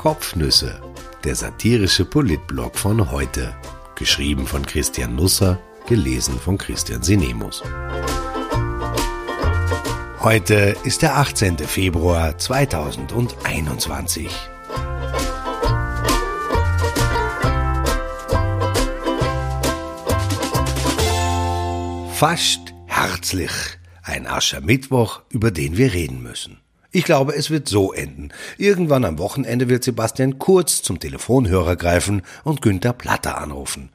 Kopfnüsse, der satirische Politblog von heute. Geschrieben von Christian Nusser, gelesen von Christian Sinemus. Heute ist der 18. Februar 2021. Fast herzlich. Ein Aschermittwoch, über den wir reden müssen. Ich glaube, es wird so enden. Irgendwann am Wochenende wird Sebastian Kurz zum Telefonhörer greifen und Günther Platter anrufen.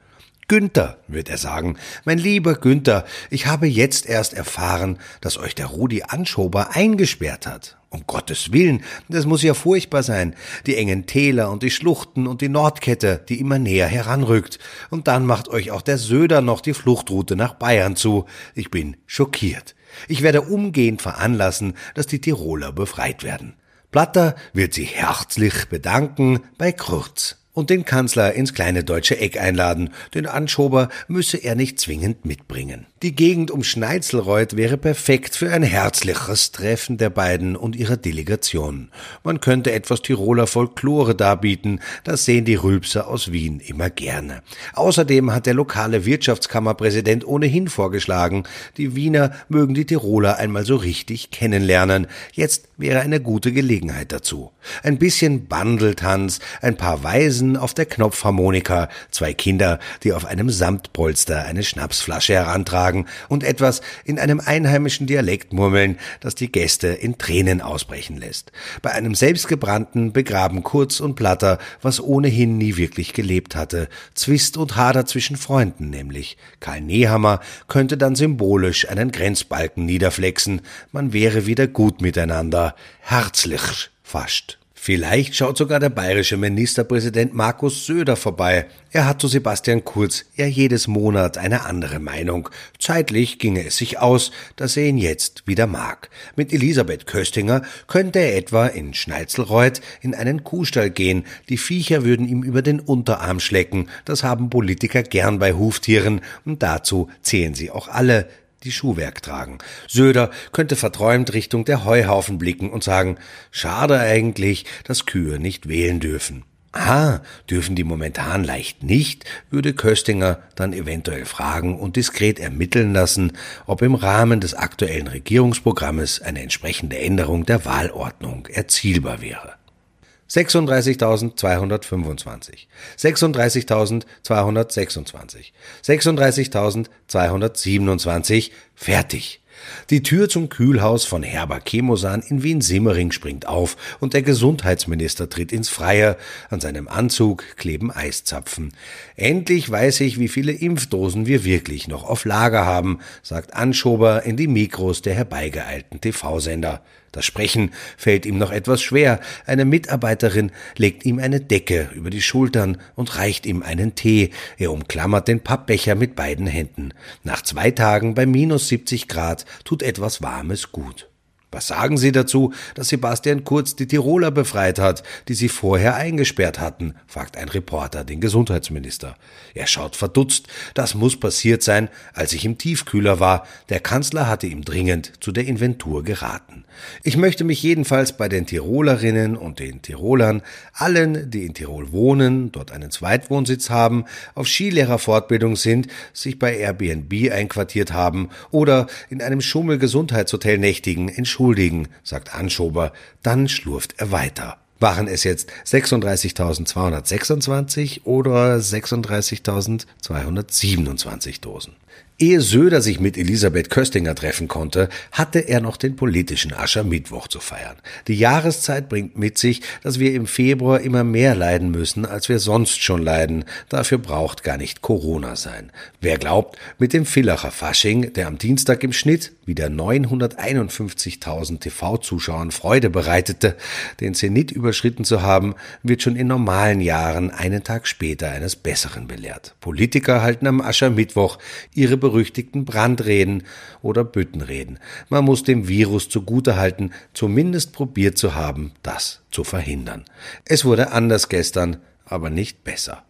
Günther, wird er sagen, mein lieber Günther, ich habe jetzt erst erfahren, dass euch der Rudi Anschober eingesperrt hat. Um Gottes Willen, das muss ja furchtbar sein. Die engen Täler und die Schluchten und die Nordkette, die immer näher heranrückt. Und dann macht euch auch der Söder noch die Fluchtroute nach Bayern zu. Ich bin schockiert. Ich werde umgehend veranlassen, dass die Tiroler befreit werden. Platter wird sich herzlich bedanken bei Kurz und den Kanzler ins kleine deutsche Eck einladen. Den Anschober müsse er nicht zwingend mitbringen. Die Gegend um Schneitzelreuth wäre perfekt für ein herzliches Treffen der beiden und ihrer Delegation. Man könnte etwas Tiroler Folklore darbieten, das sehen die Rülpser aus Wien immer gerne. Außerdem hat der lokale Wirtschaftskammerpräsident ohnehin vorgeschlagen, die Wiener mögen die Tiroler einmal so richtig kennenlernen. Jetzt wäre eine gute Gelegenheit dazu. Ein bisschen Bandeltanz, ein paar Weisen auf der Knopfharmonika, zwei Kinder, die auf einem Samtpolster eine Schnapsflasche herantragen und etwas in einem einheimischen Dialekt murmeln, das die Gäste in Tränen ausbrechen lässt. Bei einem selbstgebrannten begraben Kurz und Platter, was ohnehin nie wirklich gelebt hatte, Zwist und Hader zwischen Freunden nämlich. Karl Nehammer könnte dann symbolisch einen Grenzbalken niederflexen, man wäre wieder gut miteinander, herzlich fast. Vielleicht schaut sogar der bayerische Ministerpräsident Markus Söder vorbei. Er hat zu Sebastian Kurz ja jedes Monat eine andere Meinung. Zeitlich ginge es sich aus, dass er ihn jetzt wieder mag. Mit Elisabeth Köstinger könnte er etwa in Schneizelreuth in einen Kuhstall gehen. Die Viecher würden ihm über den Unterarm schlecken. Das haben Politiker gern bei Huftieren und dazu zählen sie auch alle die Schuhwerk tragen. Söder könnte verträumt Richtung der Heuhaufen blicken und sagen, schade eigentlich, dass Kühe nicht wählen dürfen. Ah, dürfen die momentan leicht nicht, würde Köstinger dann eventuell fragen und diskret ermitteln lassen, ob im Rahmen des aktuellen Regierungsprogrammes eine entsprechende Änderung der Wahlordnung erzielbar wäre. 36.225, 36.226, 36.227, fertig. Die Tür zum Kühlhaus von Herber Chemosan in Wien-Simmering springt auf und der Gesundheitsminister tritt ins Freie. An seinem Anzug kleben Eiszapfen. Endlich weiß ich, wie viele Impfdosen wir wirklich noch auf Lager haben, sagt Anschober in die Mikros der herbeigeeilten TV-Sender. Das Sprechen fällt ihm noch etwas schwer. Eine Mitarbeiterin legt ihm eine Decke über die Schultern und reicht ihm einen Tee. Er umklammert den Pappbecher mit beiden Händen. Nach zwei Tagen bei minus 70 Grad tut etwas Warmes gut. Was sagen Sie dazu, dass Sebastian Kurz die Tiroler befreit hat, die sie vorher eingesperrt hatten? fragt ein Reporter den Gesundheitsminister. Er schaut verdutzt. Das muss passiert sein, als ich im Tiefkühler war. Der Kanzler hatte ihm dringend zu der Inventur geraten. Ich möchte mich jedenfalls bei den Tirolerinnen und den Tirolern, allen, die in Tirol wohnen, dort einen Zweitwohnsitz haben, auf Skilehrerfortbildung sind, sich bei Airbnb einquartiert haben oder in einem Schummel-Gesundheitshotel nächtigen, entschuldigen, sagt Anschober, dann schlurft er weiter. Waren es jetzt 36.226 oder 36.227 Dosen? Ehe Söder sich mit Elisabeth Köstinger treffen konnte, hatte er noch den politischen Aschermittwoch zu feiern. Die Jahreszeit bringt mit sich, dass wir im Februar immer mehr leiden müssen, als wir sonst schon leiden. Dafür braucht gar nicht Corona sein. Wer glaubt, mit dem Villacher Fasching, der am Dienstag im Schnitt wieder 951.000 TV-Zuschauern Freude bereitete, den Zenit überschritten zu haben, wird schon in normalen Jahren einen Tag später eines Besseren belehrt. Politiker halten am Aschermittwoch ihre berüchtigten Brandreden oder Büttenreden. Man muss dem Virus zugutehalten, zumindest probiert zu haben, das zu verhindern. Es wurde anders gestern, aber nicht besser.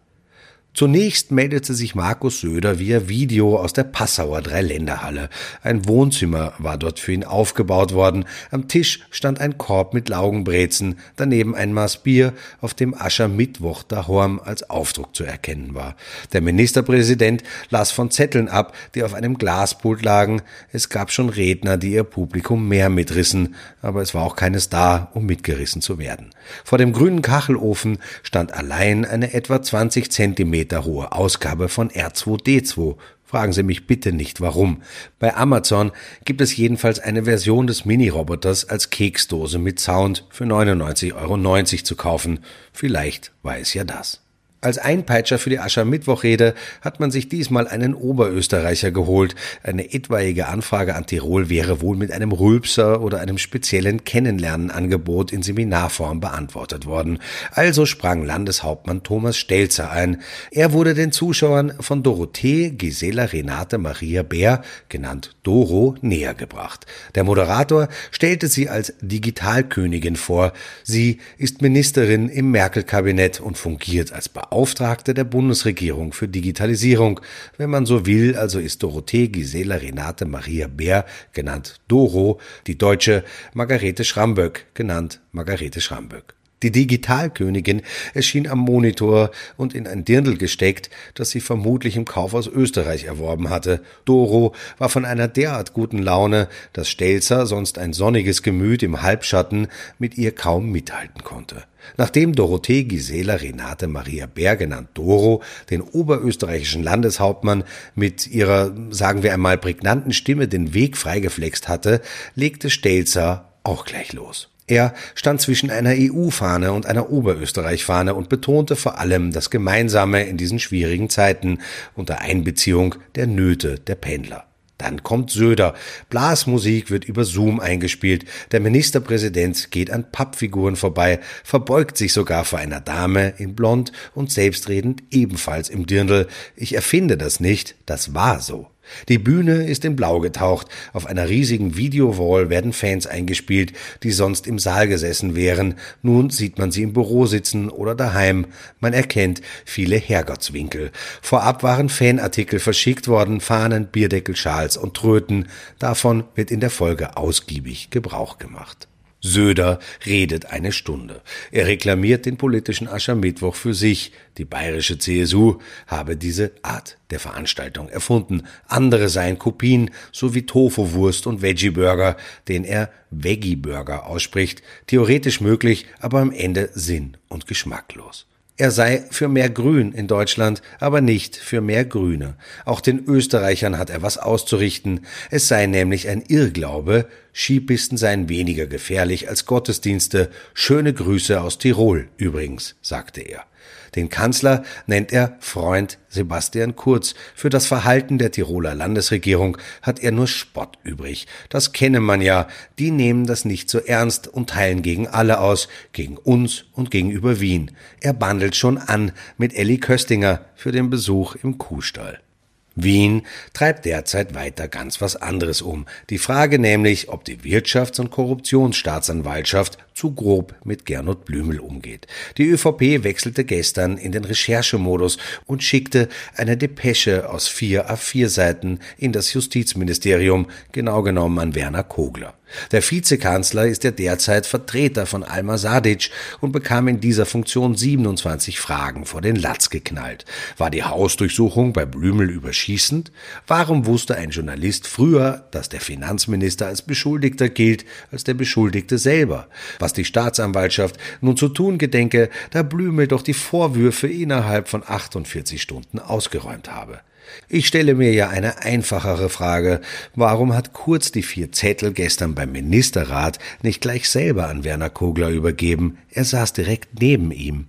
Zunächst meldete sich Markus Söder via Video aus der Passauer Dreiländerhalle. Ein Wohnzimmer war dort für ihn aufgebaut worden. Am Tisch stand ein Korb mit Laugenbrezen, daneben ein Maß Bier, auf dem Aschermittwoch Horm als Aufdruck zu erkennen war. Der Ministerpräsident las von Zetteln ab, die auf einem Glaspult lagen. Es gab schon Redner, die ihr Publikum mehr mitrissen, aber es war auch keines da, um mitgerissen zu werden. Vor dem grünen Kachelofen stand allein eine etwa 20 Zentimeter Meter hohe Ausgabe von R2D2. Fragen Sie mich bitte nicht warum. Bei Amazon gibt es jedenfalls eine Version des Mini-Roboters als Keksdose mit Sound für 99,90 Euro zu kaufen. Vielleicht es ja das. Als Einpeitscher für die Aschermittwochrede hat man sich diesmal einen Oberösterreicher geholt. Eine etwaige Anfrage an Tirol wäre wohl mit einem Rülpser oder einem speziellen Kennenlernenangebot in Seminarform beantwortet worden. Also sprang Landeshauptmann Thomas Stelzer ein. Er wurde den Zuschauern von Dorothee Gisela Renate Maria Bär, genannt Doro, näher gebracht. Der Moderator stellte sie als Digitalkönigin vor. Sie ist Ministerin im Merkel-Kabinett und fungiert als Beauftragte Beauftragte der Bundesregierung für Digitalisierung. Wenn man so will, also ist Dorothee Gisela Renate Maria Bär, genannt Doro, die deutsche Margarete Schramböck, genannt Margarete Schramböck. Die Digitalkönigin erschien am Monitor und in ein Dirndl gesteckt, das sie vermutlich im Kauf aus Österreich erworben hatte. Doro war von einer derart guten Laune, dass Stelzer, sonst ein sonniges Gemüt im Halbschatten, mit ihr kaum mithalten konnte. Nachdem Dorothee Gisela Renate Maria Bär, genannt Doro, den oberösterreichischen Landeshauptmann mit ihrer, sagen wir einmal, prägnanten Stimme den Weg freigeflext hatte, legte Stelzer auch gleich los. Er stand zwischen einer EU-Fahne und einer Oberösterreich-Fahne und betonte vor allem das Gemeinsame in diesen schwierigen Zeiten unter Einbeziehung der Nöte der Pendler. Dann kommt Söder. Blasmusik wird über Zoom eingespielt. Der Ministerpräsident geht an Pappfiguren vorbei, verbeugt sich sogar vor einer Dame in Blond und selbstredend ebenfalls im Dirndl. Ich erfinde das nicht, das war so. Die Bühne ist in Blau getaucht. Auf einer riesigen Videowall werden Fans eingespielt, die sonst im Saal gesessen wären. Nun sieht man sie im Büro sitzen oder daheim. Man erkennt viele Herrgottswinkel. Vorab waren Fanartikel verschickt worden, Fahnen, Bierdeckel, Schals und Tröten. Davon wird in der Folge ausgiebig Gebrauch gemacht. Söder redet eine Stunde. Er reklamiert den politischen Aschermittwoch für sich. Die bayerische CSU habe diese Art der Veranstaltung erfunden. Andere seien Kopien, so wie Tofu-Wurst und Veggie-Burger, den er Veggie-Burger ausspricht. Theoretisch möglich, aber am Ende sinn- und geschmacklos. Er sei für mehr Grün in Deutschland, aber nicht für mehr Grüne. Auch den Österreichern hat er was auszurichten. Es sei nämlich ein Irrglaube, Skipisten seien weniger gefährlich als Gottesdienste. Schöne Grüße aus Tirol übrigens, sagte er. Den Kanzler nennt er Freund Sebastian Kurz. Für das Verhalten der Tiroler Landesregierung hat er nur Spott übrig. Das kenne man ja. Die nehmen das nicht so ernst und teilen gegen alle aus, gegen uns und gegenüber Wien. Er bandelt schon an mit Elli Köstinger für den Besuch im Kuhstall. Wien treibt derzeit weiter ganz was anderes um. Die Frage nämlich, ob die Wirtschafts- und Korruptionsstaatsanwaltschaft zu grob mit Gernot Blümel umgeht. Die ÖVP wechselte gestern in den Recherchemodus und schickte eine Depesche aus vier A4 Seiten in das Justizministerium, genau genommen an Werner Kogler. Der Vizekanzler ist ja derzeit Vertreter von Alma Sadic und bekam in dieser Funktion 27 Fragen vor den Latz geknallt. War die Hausdurchsuchung bei Blümel überschießend? Warum wusste ein Journalist früher, dass der Finanzminister als Beschuldigter gilt, als der Beschuldigte selber? Was die Staatsanwaltschaft nun zu tun gedenke, da Blümel doch die Vorwürfe innerhalb von 48 Stunden ausgeräumt habe. Ich stelle mir ja eine einfachere Frage. Warum hat Kurz die vier Zettel gestern beim Ministerrat nicht gleich selber an Werner Kogler übergeben? Er saß direkt neben ihm.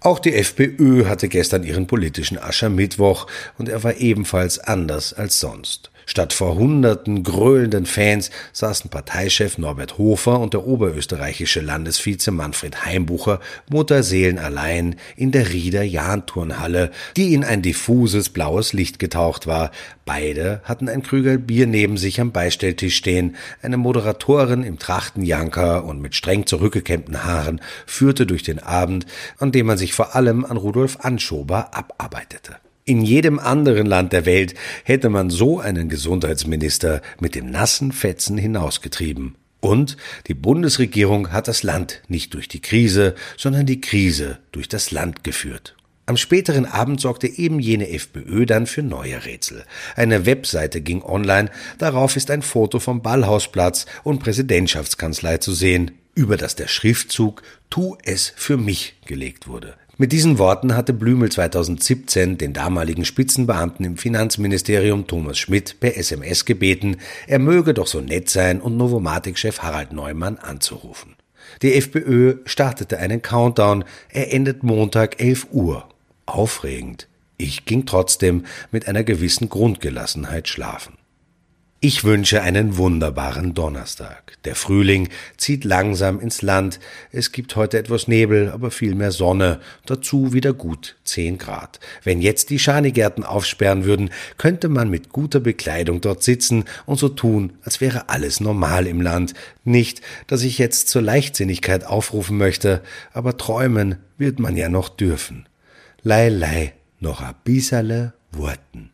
Auch die FPÖ hatte gestern ihren politischen Aschermittwoch und er war ebenfalls anders als sonst. Statt vor hunderten gröhlenden Fans saßen Parteichef Norbert Hofer und der oberösterreichische Landesvize Manfred Heimbucher mutterseelenallein in der Rieder Jahnturnhalle, die in ein diffuses blaues Licht getaucht war. Beide hatten ein Krügel Bier neben sich am Beistelltisch stehen. Eine Moderatorin im Trachtenjanker und mit streng zurückgekämmten Haaren führte durch den Abend, an dem man sich vor allem an Rudolf Anschober abarbeitete. In jedem anderen Land der Welt hätte man so einen Gesundheitsminister mit dem nassen Fetzen hinausgetrieben. Und die Bundesregierung hat das Land nicht durch die Krise, sondern die Krise durch das Land geführt. Am späteren Abend sorgte eben jene FPÖ dann für neue Rätsel. Eine Webseite ging online, darauf ist ein Foto vom Ballhausplatz und Präsidentschaftskanzlei zu sehen, über das der Schriftzug Tu es für mich gelegt wurde. Mit diesen Worten hatte Blümel 2017 den damaligen Spitzenbeamten im Finanzministerium Thomas Schmidt per SMS gebeten, er möge doch so nett sein und Novomatic-Chef Harald Neumann anzurufen. Die FPÖ startete einen Countdown, er endet Montag 11 Uhr. Aufregend. Ich ging trotzdem mit einer gewissen Grundgelassenheit schlafen. Ich wünsche einen wunderbaren Donnerstag. Der Frühling zieht langsam ins Land. Es gibt heute etwas Nebel, aber viel mehr Sonne. Dazu wieder gut 10 Grad. Wenn jetzt die Schanigärten aufsperren würden, könnte man mit guter Bekleidung dort sitzen und so tun, als wäre alles normal im Land. Nicht, dass ich jetzt zur Leichtsinnigkeit aufrufen möchte, aber träumen wird man ja noch dürfen. Lei, lei, noch a bisserle Wurten.